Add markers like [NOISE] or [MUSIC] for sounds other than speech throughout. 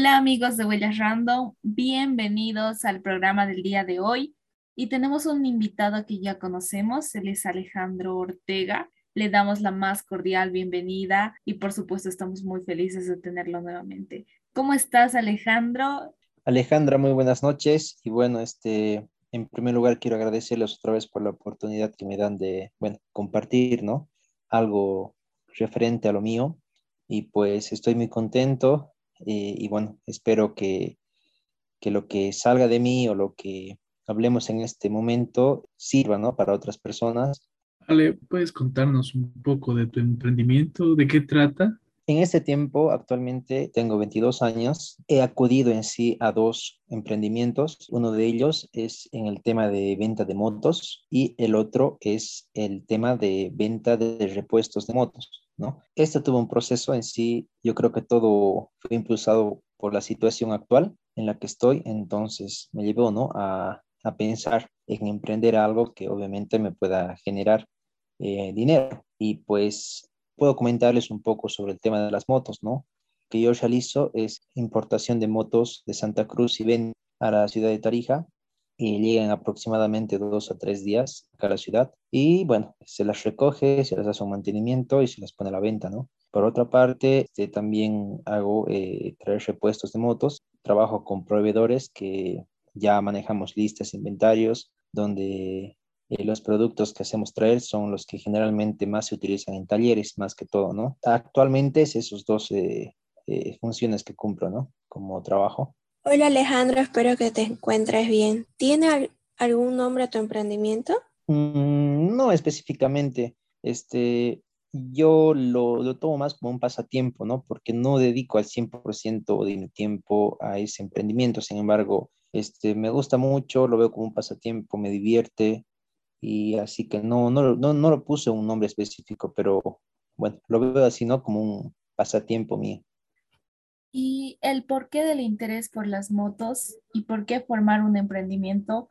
Hola amigos de Huellas Random, bienvenidos al programa del día de hoy. Y tenemos un invitado que ya conocemos, él es Alejandro Ortega. Le damos la más cordial bienvenida y por supuesto estamos muy felices de tenerlo nuevamente. ¿Cómo estás Alejandro? Alejandra, muy buenas noches y bueno, este, en primer lugar quiero agradecerles otra vez por la oportunidad que me dan de, bueno, compartir, ¿no? Algo referente a lo mío y pues estoy muy contento eh, y bueno, espero que, que lo que salga de mí o lo que hablemos en este momento sirva, ¿no? Para otras personas. Ale, ¿puedes contarnos un poco de tu emprendimiento? ¿De qué trata? En este tiempo, actualmente tengo 22 años, he acudido en sí a dos emprendimientos. Uno de ellos es en el tema de venta de motos y el otro es el tema de venta de repuestos de motos. ¿No? Este tuvo un proceso en sí, yo creo que todo fue impulsado por la situación actual en la que estoy, entonces me llevó ¿no? a, a pensar en emprender algo que obviamente me pueda generar eh, dinero. Y pues puedo comentarles un poco sobre el tema de las motos, ¿no? Que yo realizo es importación de motos de Santa Cruz y ven a la ciudad de Tarija y llegan aproximadamente dos a tres días acá a la ciudad y bueno, se las recoge, se las hace un mantenimiento y se las pone a la venta, ¿no? Por otra parte, este, también hago eh, traer repuestos de motos, trabajo con proveedores que ya manejamos listas, inventarios, donde eh, los productos que hacemos traer son los que generalmente más se utilizan en talleres, más que todo, ¿no? Actualmente es esos dos eh, eh, funciones que cumplo, ¿no? Como trabajo. Hola Alejandro, espero que te encuentres bien. ¿Tiene algún nombre tu emprendimiento? Mm, no específicamente. Este, yo lo, lo, tomo más como un pasatiempo, ¿no? Porque no dedico al 100% de mi tiempo a ese emprendimiento. Sin embargo, este, me gusta mucho, lo veo como un pasatiempo, me divierte, y así que no, no, no, no lo puse un nombre específico, pero bueno, lo veo así, ¿no? Como un pasatiempo mío. ¿Y el porqué del interés por las motos y por qué formar un emprendimiento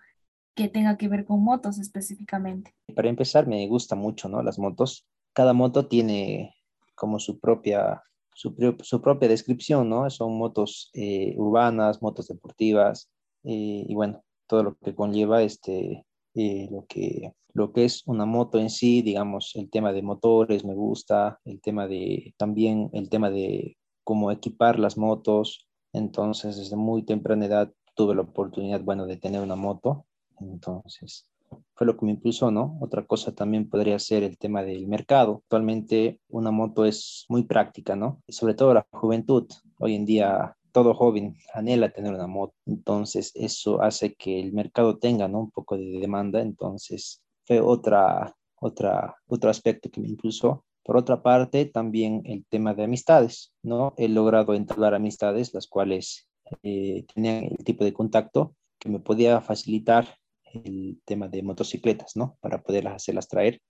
que tenga que ver con motos específicamente? Para empezar, me gusta mucho, ¿no? Las motos. Cada moto tiene como su propia, su, propia descripción, ¿no? Son motos eh, urbanas, motos deportivas eh, y bueno, todo lo que conlleva este, eh, lo, que, lo que es una moto en sí, digamos, el tema de motores me gusta, el tema de, también el tema de cómo equipar las motos. Entonces, desde muy temprana edad tuve la oportunidad, bueno, de tener una moto. Entonces, fue lo que me impulsó, ¿no? Otra cosa también podría ser el tema del mercado. Actualmente una moto es muy práctica, ¿no? Sobre todo la juventud. Hoy en día todo joven anhela tener una moto, entonces eso hace que el mercado tenga ¿no? un poco de demanda, entonces fue otra, otra, otro aspecto que me impulsó. Por otra parte, también el tema de amistades, ¿no? He logrado entablar amistades, las cuales eh, tenían el tipo de contacto que me podía facilitar el tema de motocicletas, ¿no? Para poderlas hacerlas traer.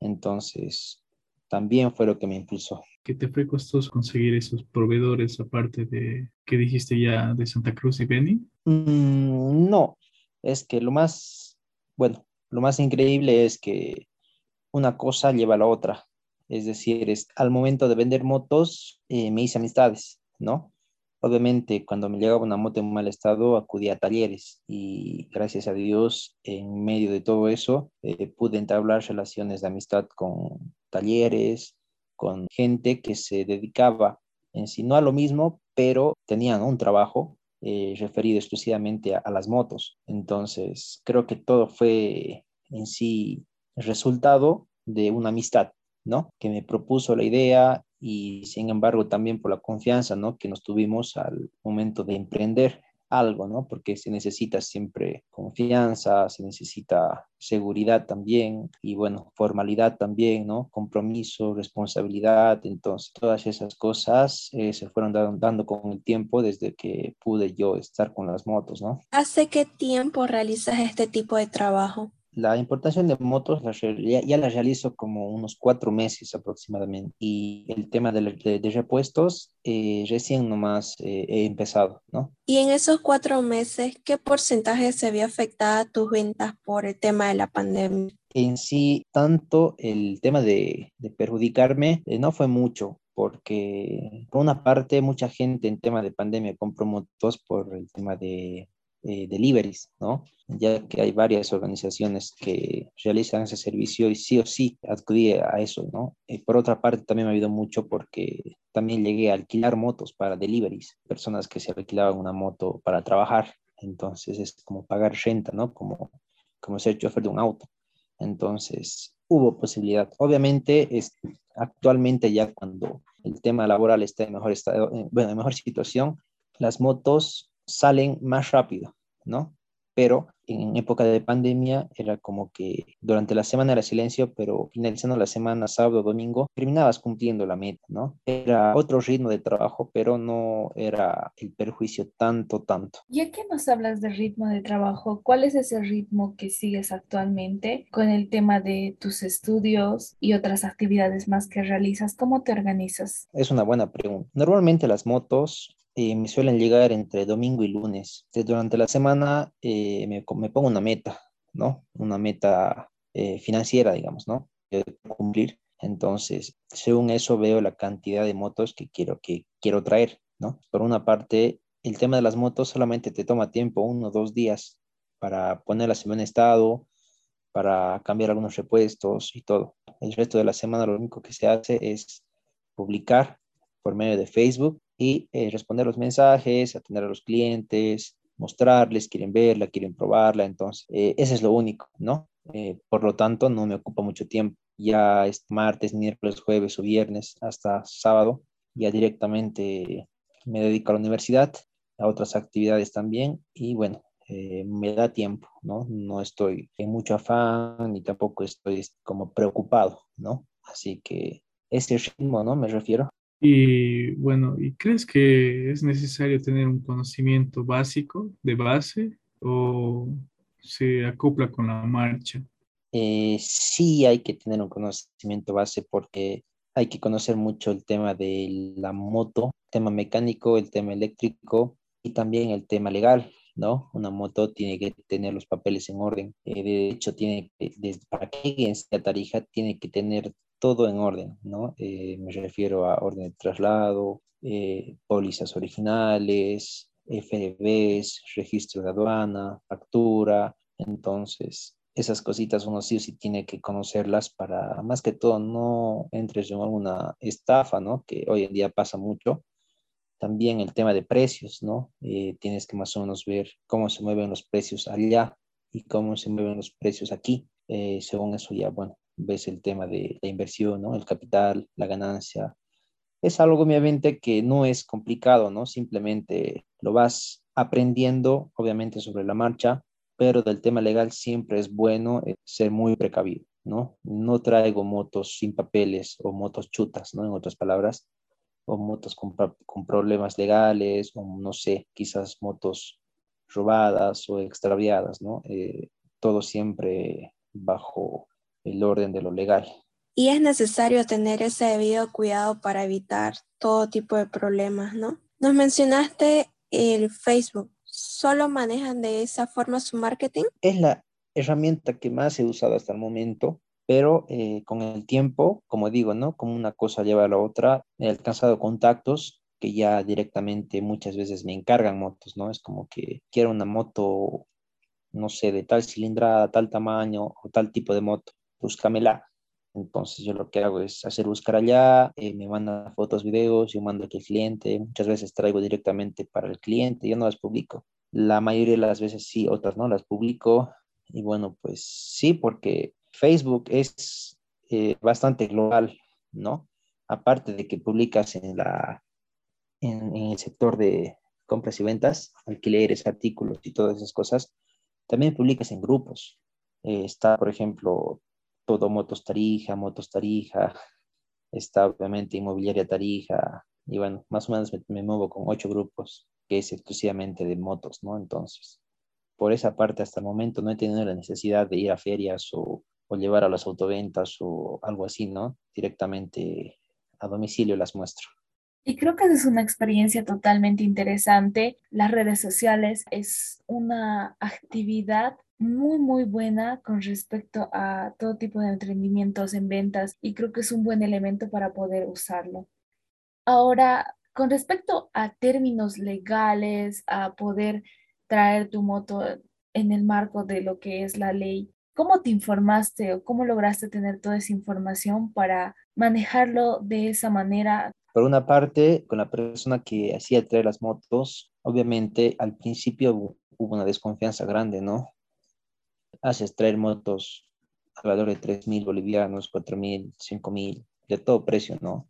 Entonces, también fue lo que me impulsó. ¿Qué te fue costoso conseguir esos proveedores aparte de que dijiste ya de Santa Cruz y Beni? Mm, no, es que lo más, bueno, lo más increíble es que una cosa lleva a la otra. Es decir, es, al momento de vender motos eh, me hice amistades, ¿no? Obviamente, cuando me llegaba una moto en mal estado, acudía a talleres y gracias a Dios, en medio de todo eso, eh, pude entablar relaciones de amistad con talleres, con gente que se dedicaba en sí, no a lo mismo, pero tenían un trabajo eh, referido exclusivamente a, las motos. Entonces, creo que todo fue en sí resultado de una amistad, ¿no? Que me propuso la idea y sin embargo también por la confianza, ¿no? Que nos tuvimos al momento de emprender algo, ¿no? Porque se necesita siempre confianza, se necesita seguridad también y bueno, formalidad también, ¿no? Compromiso, responsabilidad, entonces todas esas cosas eh, se fueron dando con el tiempo desde que pude yo estar con las motos, ¿no? ¿Hace qué tiempo realizas este tipo de trabajo? La importación de motos ya, la realizo como unos cuatro meses aproximadamente y el tema de, repuestos eh, recién nomás eh, he empezado, ¿no? Y en esos cuatro meses, ¿qué porcentaje se vio afectada tus ventas por el tema de la pandemia? En sí, tanto el tema de, perjudicarme eh, no fue mucho, porque por una parte mucha gente en tema de pandemia compró motos por el tema de eh, deliveries, ¿no? Ya que hay varias organizaciones que realizan ese servicio y sí o sí acudí a eso, ¿no? Y por otra parte también me ayudó mucho porque también llegué a alquilar motos para deliveries, personas que se alquilaban una moto para trabajar, entonces es como pagar renta, ¿no? Como, como ser chofer de un auto. Entonces, hubo posibilidad. Obviamente, es, actualmente ya cuando el tema laboral está en mejor estado, bueno, en mejor situación, las motos salen más rápido, ¿no? Pero en época de pandemia era como que durante la semana era silencio, pero finalizando la semana, sábado, domingo, terminabas cumpliendo la meta, ¿no? Era otro ritmo de trabajo, pero no era el perjuicio tanto, tanto. Ya que nos hablas de ritmo de trabajo, ¿cuál es ese ritmo que sigues actualmente con el tema de tus estudios y otras actividades más que realizas? ¿Cómo te organizas? Es una buena pregunta. Normalmente las motos eh, me suelen llegar entre domingo y lunes. durante la semana eh, me, me, pongo una meta, ¿no? Una meta eh, financiera, digamos, ¿no? Cumplir. Entonces, según eso veo la cantidad de motos que quiero, que quiero traer, ¿no? Por una parte, el tema de las motos solamente te toma tiempo, uno o dos días, para ponerlas en buen estado, para cambiar algunos repuestos y todo. El resto de la semana lo único que se hace es publicar por medio de Facebook y eh, responder los mensajes, atender a los clientes, mostrarles, quieren verla, quieren probarla, entonces eh, ese es lo único, ¿no? Eh, por lo tanto, no me ocupa mucho tiempo. Ya es martes, miércoles, jueves o viernes hasta sábado, ya directamente me dedico a la universidad, a otras actividades también y bueno, me da tiempo, ¿no? No estoy en mucho afán ni tampoco estoy como preocupado, ¿no? Así que ese ritmo, ¿no? Me refiero. Y bueno, ¿y crees que es necesario tener un conocimiento básico de base o se acopla con la marcha? Eh, sí hay que tener un conocimiento base porque hay que conocer mucho el tema de la moto, tema mecánico, el tema eléctrico y también el tema legal, ¿no? Una moto tiene que tener los papeles en orden. Eh, de hecho, tiene que, para que sea Tarija, tiene que tener todo en orden, ¿no? Eh, me refiero a orden de traslado, eh, pólizas originales, FDBs, registro de aduana, factura. Entonces, esas cositas uno sí o sí tiene que conocerlas para, más que todo, no entres en alguna estafa, ¿no? Que hoy en día pasa mucho. También el tema de precios, ¿no? Eh, tienes que más o menos ver cómo se mueven los precios allá y cómo se mueven los precios aquí. según eso ya, bueno, ves el tema de la inversión, ¿no? El capital, la ganancia. Es algo, obviamente, que no es complicado, ¿no? Simplemente lo vas aprendiendo, obviamente, sobre la marcha, pero del tema legal siempre es bueno eh, ser muy precavido, ¿no? No traigo motos sin papeles o motos chutas, ¿no? En otras palabras, o motos con, con problemas legales, o no sé, quizás motos robadas o extraviadas, ¿no? Eh, todo siempre bajo el orden de lo legal. Y es necesario tener ese debido cuidado para evitar todo tipo de problemas, ¿no? Nos mencionaste el Facebook. ¿Solo manejan de esa forma su marketing? Es la herramienta que más he usado hasta el momento, pero eh, con el tiempo, como digo, ¿no? Como una cosa lleva a la otra, he alcanzado contactos que ya directamente muchas veces me encargan motos, ¿no? Es como que quiero una moto, no sé, de tal cilindrada, tal tamaño o tal tipo de moto búscamela. Entonces yo lo que hago es hacer buscar allá, eh, me mandan fotos, videos, yo mando al cliente, muchas veces traigo directamente para el cliente, yo no las publico. La mayoría de las veces sí, otras no las publico. Y bueno, pues sí, porque Facebook es eh, bastante global, ¿no? Aparte de que publicas en, la, en, en el sector de compras y ventas, alquileres, artículos y todas esas cosas, también publicas en grupos. Eh, está, por ejemplo, todo Motos Tarija, Motos Tarija, está obviamente Inmobiliaria Tarija, y bueno, más o menos me, muevo con ocho grupos, que es exclusivamente de motos, ¿no? Entonces, por esa parte hasta el momento no he tenido la necesidad de ir a ferias o, o llevar a las autoventas o algo así, ¿no? Directamente a domicilio las muestro. Y creo que es una experiencia totalmente interesante. Las redes sociales es una actividad muy, muy buena con respecto a todo tipo de emprendimientos en ventas y creo que es un buen elemento para poder usarlo. Ahora, con respecto a términos legales, a poder traer tu moto en el marco de lo que es la ley, ¿cómo te informaste o cómo lograste tener toda esa información para manejarlo de esa manera? Por una parte, con la persona que hacía traer las motos, obviamente al principio hubo una desconfianza grande, ¿no? Haces traer motos alrededor de 3 mil bolivianos, 4 mil, 5 mil, de todo precio, ¿no?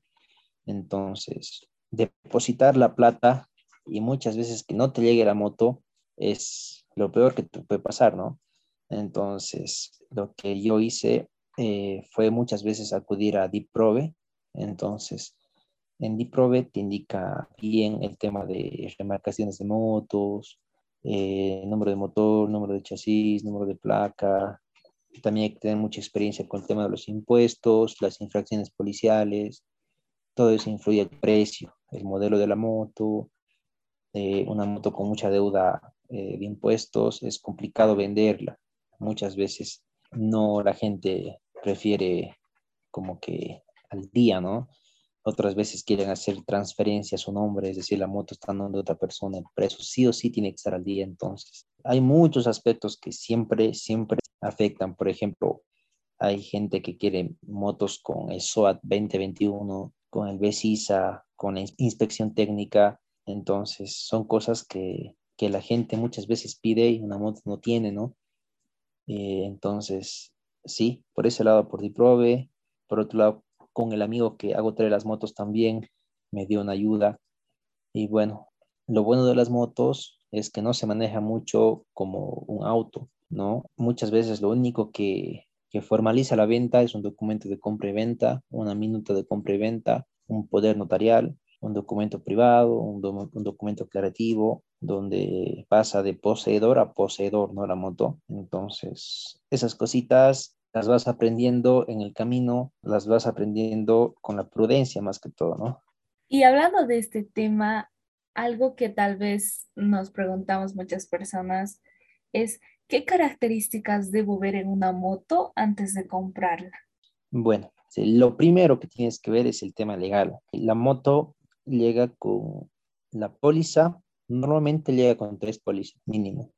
Entonces, depositar la plata y muchas veces que no te llegue la moto es lo peor que te puede pasar, ¿no? Entonces, lo que yo hice eh, fue muchas veces acudir a DeepProbe. Entonces, en DeepProbe te indica bien el tema de remarcaciones de motos, eh, número de motor, número de chasis, número de placa. También hay que tener mucha experiencia con el tema de los impuestos, las infracciones policiales. Todo eso influye el precio, el modelo de la moto. Eh, una moto con mucha deuda de impuestos es complicado venderla muchas veces no la gente prefiere como que al día, ¿no? Otras veces quieren hacer transferencias a su nombre, es decir, la moto está en de otra persona, el precio sí o sí tiene que estar al día. Entonces, hay muchos aspectos que siempre, siempre afectan. Por ejemplo, hay gente que quiere motos con el SOAT 2021, con el BESISA, con la inspección técnica. Entonces, son cosas que, que la gente muchas veces pide y una moto no tiene, ¿no? Eh, entonces, sí, por ese lado por Diprove, por otro lado con el amigo que hago traer las motos también, me dio una ayuda. Y bueno, lo bueno de las motos es que no se maneja mucho como un auto, ¿no? Muchas veces lo único que, que formaliza la venta es un documento de compra y venta, una minuta de compra y venta, un poder notarial, un documento privado, un, un documento declarativo, donde pasa de poseedor a poseedor, ¿no? La moto. Entonces, esas cositas las vas aprendiendo en el camino, las vas aprendiendo con la prudencia más que todo, ¿no? Y hablando de este tema, algo que tal vez nos preguntamos muchas personas es, ¿qué características debo ver en una moto antes de comprarla? Bueno, lo primero que tienes que ver es el tema legal. La moto llega con la póliza Normalmente llega con tres pólizas mínimo.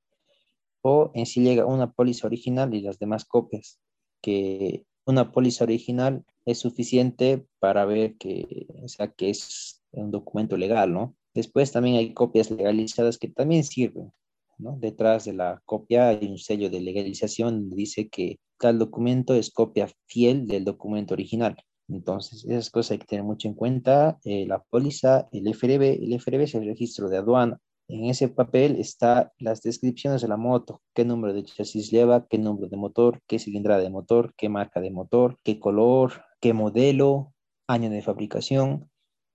O en sí llega una póliza original y las demás copias, que una póliza original es suficiente para ver que, o sea, que es un documento legal, ¿no? Después también hay copias legalizadas que también sirven, ¿no? Detrás de la copia hay un sello de legalización donde dice que tal documento es copia fiel del documento original. Entonces, esas cosas hay que tener mucho en cuenta. Eh, la póliza, el FRB, el FRB es el registro de aduana. En ese papel están las descripciones de la moto, qué número de chasis lleva, qué número de motor, qué cilindrada de motor, qué marca de motor, qué color, qué modelo, año de fabricación.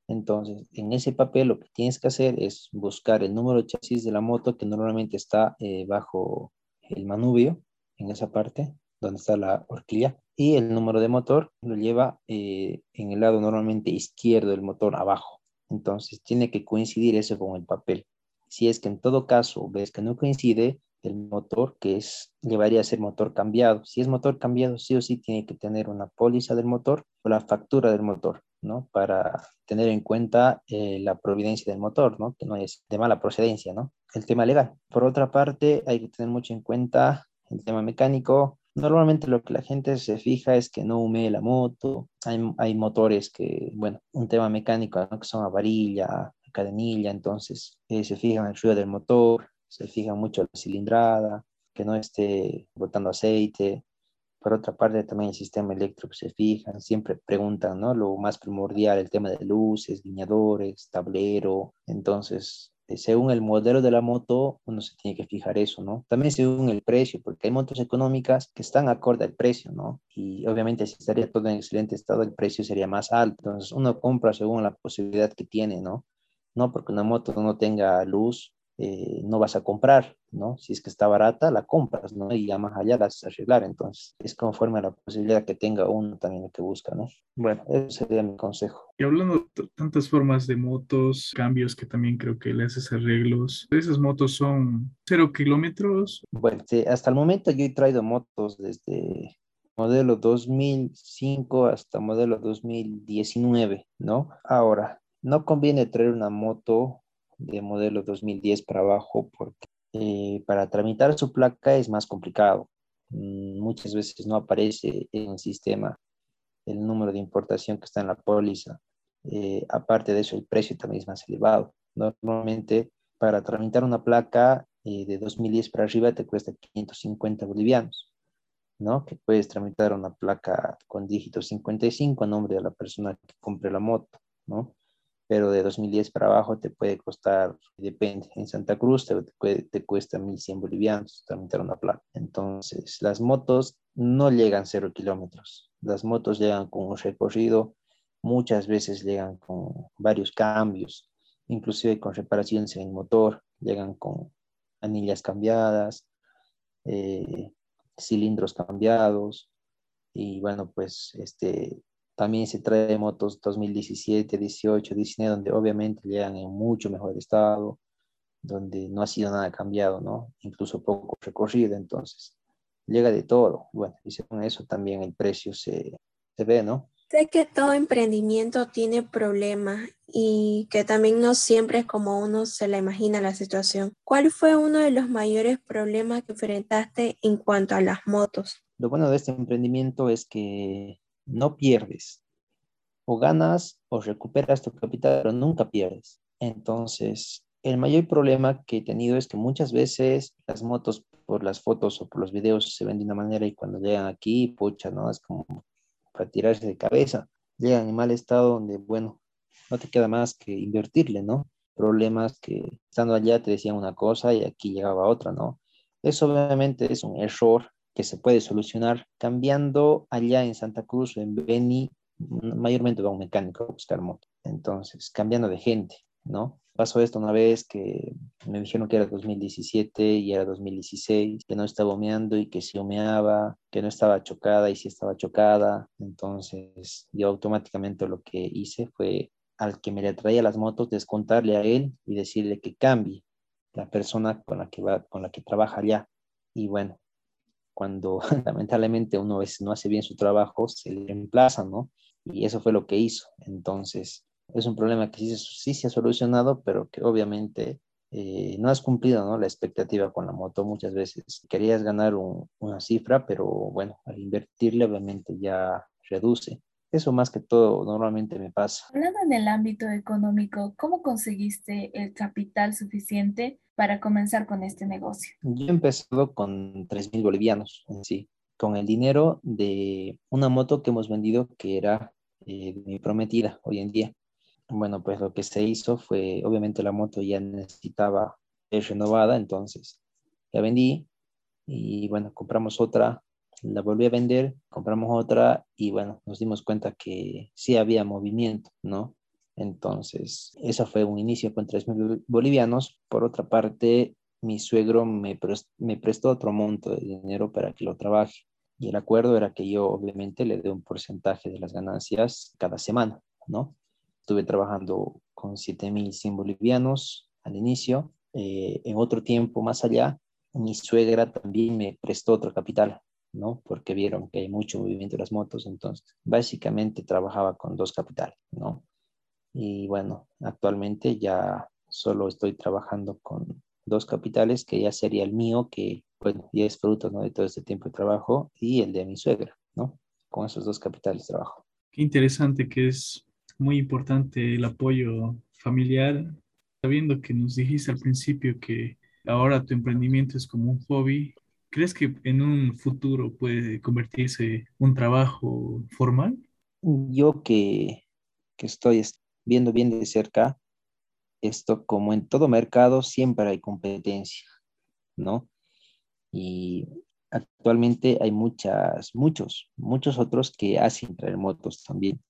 Entonces, en ese papel lo que tienes que hacer es buscar el número de chasis de la moto que normalmente está eh, bajo el manubrio, en esa parte donde está la horquilla y el número de motor lo lleva eh, en el lado normalmente izquierdo del motor abajo. Entonces tiene que coincidir eso con el papel. Si es que en todo caso ves que no coincide el motor, que es llevaría a ser motor cambiado. Si es motor cambiado, sí o sí tiene que tener una póliza del motor o la factura del motor, ¿no? Para tener en cuenta eh, la providencia del motor, ¿no? Que no es de mala procedencia, ¿no? El tema legal. Por otra parte, hay que tener mucho en cuenta el tema mecánico, Normalmente lo que la gente se fija es que no humee la moto. Hay, hay motores que, bueno, un tema mecánico, ¿no? que son a varilla, cadenilla, entonces eh, se fijan el ruido del motor, se fijan mucho la cilindrada, que no esté botando aceite. Por otra parte, también el sistema eléctrico se fijan, siempre preguntan, ¿no? Lo más primordial, el tema de luces, guiñadores, tablero. Entonces, eh, según el modelo de la moto, uno se tiene que fijar eso, ¿no? También según el precio, porque hay motos económicas que están acorde al precio, ¿no? Y obviamente si estaría todo en excelente estado, el precio sería más alto. Entonces uno compra según la posibilidad que tiene, ¿no? No porque una moto no tenga luz, eh, no vas a comprar, ¿no? Si es que está barata, la compras, ¿no? Y ya más allá la haces arreglar. Entonces, es conforme a la posibilidad que tenga uno también lo que busca, ¿no? Bueno, ese sería mi consejo. Y hablando de tantas formas de motos, cambios que también creo que le haces arreglos, ¿esas motos son cero kilómetros? Bueno, hasta el momento yo he traído motos desde modelo 2005 hasta modelo 2019, ¿no? Ahora, no conviene traer una moto de modelo 2010 para abajo porque eh, para tramitar su placa es más complicado. Mm, muchas veces no aparece en el sistema el número de importación que está en la póliza. Eh, aparte de eso, el precio también es más elevado. Normalmente, para tramitar una placa eh, de 2010 para arriba te cuesta 550 bolivianos, ¿no? Que puedes tramitar una placa con dígito 55 a nombre de la persona que compre la moto, ¿no? Pero de 2010 para abajo te puede costar, depende, en Santa Cruz te, te, te cuesta 1100 bolivianos tramitar una placa. Entonces, las motos no llegan cero kilómetros. Las motos llegan con un recorrido, muchas veces llegan con varios cambios, inclusive con reparaciones en el motor, llegan con anillas cambiadas, eh, cilindros cambiados y bueno, pues este, también se trae motos 2017, 18, 19, donde obviamente llegan en mucho mejor estado, donde no ha sido nada cambiado, ¿no? Incluso poco recorrido, entonces llega de todo. Bueno, y según eso también el precio se, se ve, ¿no? Sé que todo emprendimiento tiene problemas y que también no siempre es como uno se la imagina la situación. ¿Cuál fue uno de los mayores problemas que enfrentaste en cuanto a las motos? Lo bueno de este emprendimiento es que no pierdes. O ganas o recuperas tu capital, pero nunca pierdes. Entonces, el mayor problema que he tenido es que muchas veces las motos por las fotos o por los videos se ven de una manera y cuando llegan aquí, pucha, ¿no? Es como para tirarse de cabeza. Llegan en mal estado donde, bueno, no te queda más que invertirle, ¿no? Problemas que estando allá te decían una cosa y aquí llegaba otra, ¿no? Eso obviamente es un error que se puede solucionar cambiando allá en Santa Cruz o en Beni, mayormente va un mecánico a buscar moto. Entonces, cambiando de gente, ¿no? Pasó esto una vez que me dijeron que era 2017 y era 2016, que no estaba humeando y que sí humeaba, que no estaba chocada y sí estaba chocada. Entonces yo automáticamente lo que hice fue al que me le traía las motos descontarle a él y decirle que cambie la persona con la que va, con la que trabaja allá. Y bueno, cuando [LAUGHS] lamentablemente uno no hace bien su trabajo, se le reemplaza, ¿no? Y eso fue lo que hizo. Entonces, es un problema que sí, sí se ha solucionado, pero que obviamente eh, no has cumplido ¿no? la expectativa con la moto muchas veces. Querías ganar una cifra, pero bueno, al invertirle obviamente ya reduce. Eso más que todo normalmente me pasa. Hablando en el ámbito económico, ¿cómo conseguiste el capital suficiente para comenzar con este negocio? Yo he con 3 mil bolivianos en sí, con el dinero de una moto que hemos vendido que era eh, mi prometida hoy en día. Bueno, pues lo que se hizo fue, obviamente la moto ya necesitaba ser renovada, entonces la vendí y bueno, compramos otra, la volví a vender, compramos otra y bueno, nos dimos cuenta que sí había movimiento, ¿no? Entonces, eso fue un inicio con 3 mil bolivianos. Por otra parte, mi suegro me, me prestó otro monto de dinero para que lo trabaje. Y el acuerdo era que yo obviamente le dé un porcentaje de las ganancias cada semana, ¿no? Estuve trabajando con 7.100 bolivianos al inicio. Eh, en otro tiempo más allá, mi suegra también me prestó otro capital, ¿no? Porque vieron que hay mucho movimiento de las motos, entonces básicamente trabajaba con dos capitales, ¿no? Y bueno, actualmente ya solo estoy trabajando con dos capitales, que ya sería el mío, que bueno, ya es fruto ¿no? de todo este tiempo de trabajo, y el de mi suegra, ¿no? Con esos dos capitales trabajo. Qué interesante que es muy importante el apoyo familiar, sabiendo que nos dijiste al principio que ahora tu emprendimiento es como un hobby. ¿Crees que en un futuro puede convertirse un trabajo formal? Yo que, que estoy viendo bien de cerca esto, como en todo mercado, siempre hay competencia, ¿no? Y actualmente hay muchas, muchos, muchos otros que hacen traer motos también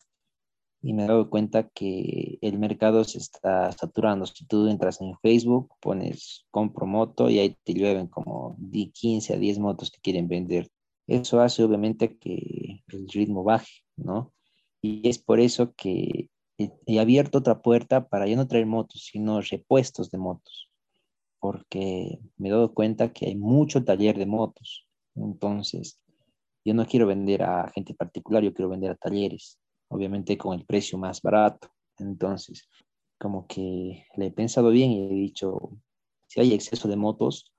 y me he dado cuenta que el mercado se está saturando. Si tú entras en Facebook, pones compro moto y ahí te llueven como de 15 a 10 motos que quieren vender. Eso hace obviamente que el ritmo baje, ¿no? Y es por eso que he abierto otra puerta para ya no traer motos, sino repuestos de motos, porque me he dado cuenta que hay mucho taller de motos. Entonces, yo no quiero vender a gente particular, yo quiero vender a talleres obviamente con el precio más barato. Entonces, como que le he pensado bien y he dicho, si hay exceso de motos,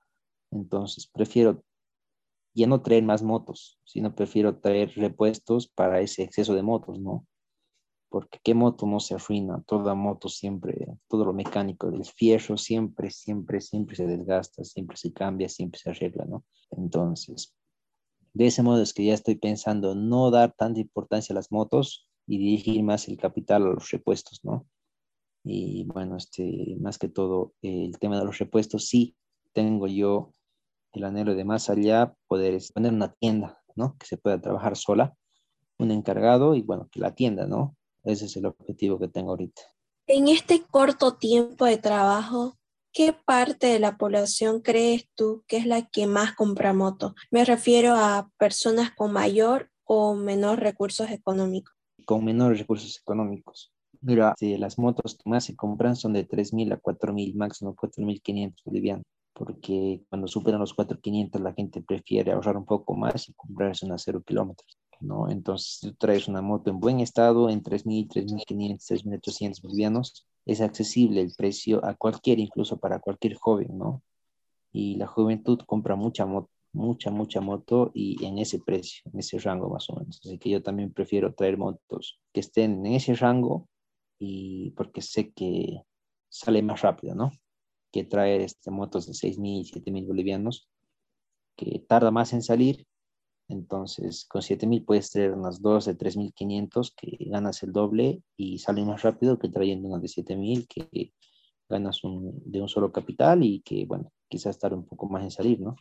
entonces prefiero ya no traer más motos, sino prefiero traer repuestos para ese exceso de motos, ¿no? Porque qué moto no se arruina, toda moto siempre, todo lo mecánico del fierro siempre, siempre, siempre se desgasta, siempre se cambia, siempre se arregla, ¿no? Entonces, de ese modo es que ya estoy pensando no dar tanta importancia a las motos y dirigir más el capital a los repuestos, ¿no? Y bueno, este, más que todo, el tema de los repuestos, sí, tengo yo el anhelo de más allá poder poner una tienda, ¿no? Que se pueda trabajar sola, un encargado y bueno, que la tienda, ¿no? Ese es el objetivo que tengo ahorita. En este corto tiempo de trabajo, ¿qué parte de la población crees tú que es la que más compra moto? Me refiero a personas con mayor o menor recursos económicos. Con menores recursos económicos. Mira, si las motos que más se compran son de 3.000 a 4.000, máximo 4.500 bolivianos, porque cuando superan los 4.500 la gente prefiere ahorrar un poco más y comprarse una cero kilómetros, ¿no? Entonces, tú traes una moto en buen estado, en 3.000, 3.500, 3.800 bolivianos, es accesible el precio a cualquier, incluso para cualquier joven, ¿no? Y la juventud compra mucha moto, mucha, mucha moto y en ese precio, en ese rango más o menos. Así que yo también prefiero traer motos que estén en ese rango y porque sé que sale más rápido, ¿no? Que traer este, motos de 6.000, 7.000 bolivianos, que tarda más en salir. Entonces, con 7.000 puedes traer unas 2 de 3.500 que ganas el doble y sale más rápido que trayendo unas de 7.000 que ganas un, de un solo capital y que, bueno, quizás tarde un poco más en salir, ¿no?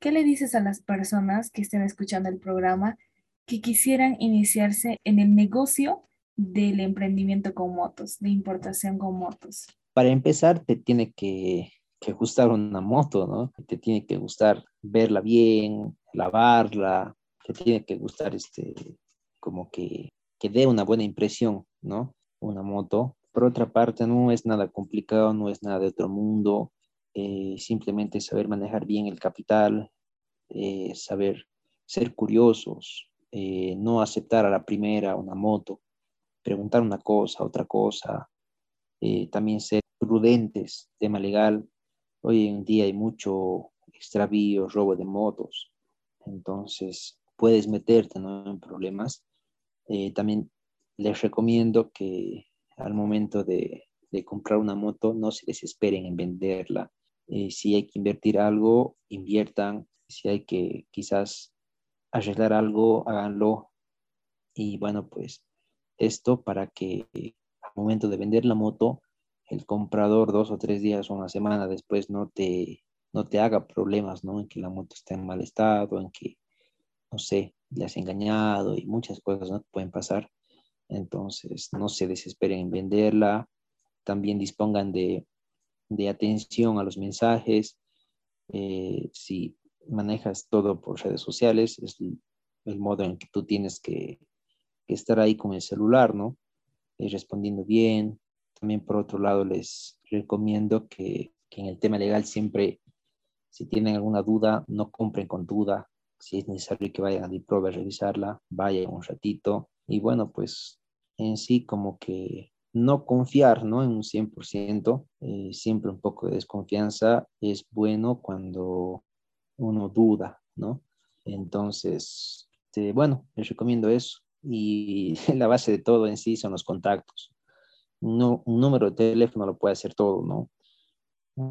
¿Qué le dices a las personas que estén escuchando el programa que quisieran iniciarse en el negocio del emprendimiento con motos, de importación con motos? Para empezar, te tiene que, que gustar una moto, ¿no? Te tiene que gustar verla bien, lavarla, te tiene que gustar este, como que, que dé una buena impresión, ¿no? Una moto. Por otra parte, no es nada complicado, no es nada de otro mundo, eh, simplemente saber manejar bien el capital, eh, saber ser curiosos, eh, no aceptar a la primera una moto, preguntar una cosa, otra cosa, eh, también ser prudentes, tema legal. Hoy en día hay mucho extravío, robo de motos, entonces puedes meterte en problemas. Eh, también les recomiendo que al momento de, comprar una moto no se desesperen en venderla. Eh, si hay que invertir algo, inviertan. Si hay que quizás arreglar algo, háganlo. Y bueno, pues esto para que al momento de vender la moto, el comprador dos o tres días o una semana después no te, no te haga problemas, ¿no? En que la moto está en mal estado, en que, no sé, le has engañado y muchas cosas ¿no? pueden pasar. Entonces, no se desesperen en venderla. También dispongan de, de atención a los mensajes. Eh, si manejas todo por redes sociales, es el modo en que tú tienes que estar ahí con el celular, ¿no? Y respondiendo bien. También por otro lado les recomiendo que, en el tema legal siempre, si tienen alguna duda, no compren con duda. Si es necesario que vayan a DIPROVE a revisarla, vayan un ratito. Y bueno, pues en sí como que no confiar, ¿no? En un 100%, eh, siempre un poco de desconfianza es bueno cuando uno duda, ¿no? Entonces, este, bueno, les recomiendo eso y [LAUGHS] la base de todo en sí son los contactos. No, un número de teléfono lo puede hacer todo, ¿no?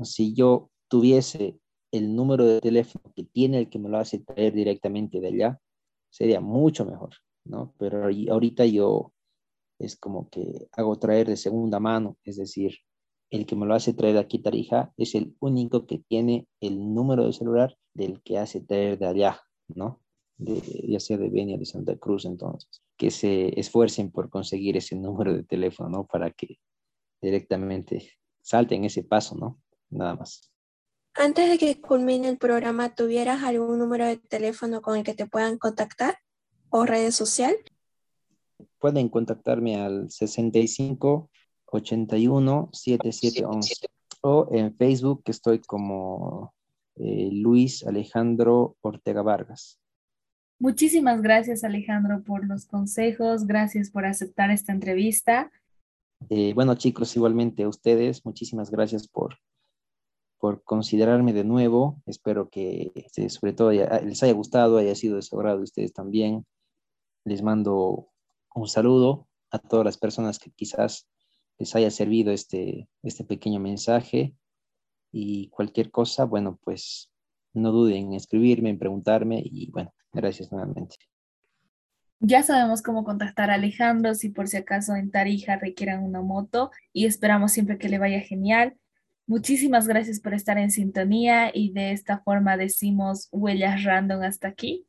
Si yo tuviese el número de teléfono que tiene el que me lo hace traer directamente de allá, sería mucho mejor, ¿no? Pero ahorita yo es como que hago traer de segunda mano, es decir, el que me lo hace traer aquí Tarija es el único que tiene el número de celular del que hace traer de allá, ¿no? ya sea de Benia de Santa Cruz, entonces, que se esfuercen por conseguir ese número de teléfono, ¿no? Para que directamente salten ese paso, ¿no? Nada más. Antes de que culmine el programa, ¿tuvieras algún número de teléfono con el que te puedan contactar o redes social? Pueden contactarme al 65 81 7711 o en Facebook que estoy como eh, Luis Alejandro Ortega Vargas. Muchísimas gracias Alejandro por los consejos, gracias por aceptar esta entrevista Eh, bueno, chicos, igualmente a ustedes, muchísimas gracias por, por considerarme de nuevo. Espero que este, sobre todo les haya gustado, haya sido de su ustedes también. Les mando un saludo a todas las personas que quizás les haya servido este, este pequeño mensaje y cualquier cosa, bueno, pues no duden en escribirme, en preguntarme y bueno, gracias nuevamente. Ya sabemos cómo contactar a Alejandro si por si acaso en Tarija requieran una moto y esperamos siempre que le vaya genial. Muchísimas gracias por estar en sintonía y de esta forma decimos huellas random hasta aquí.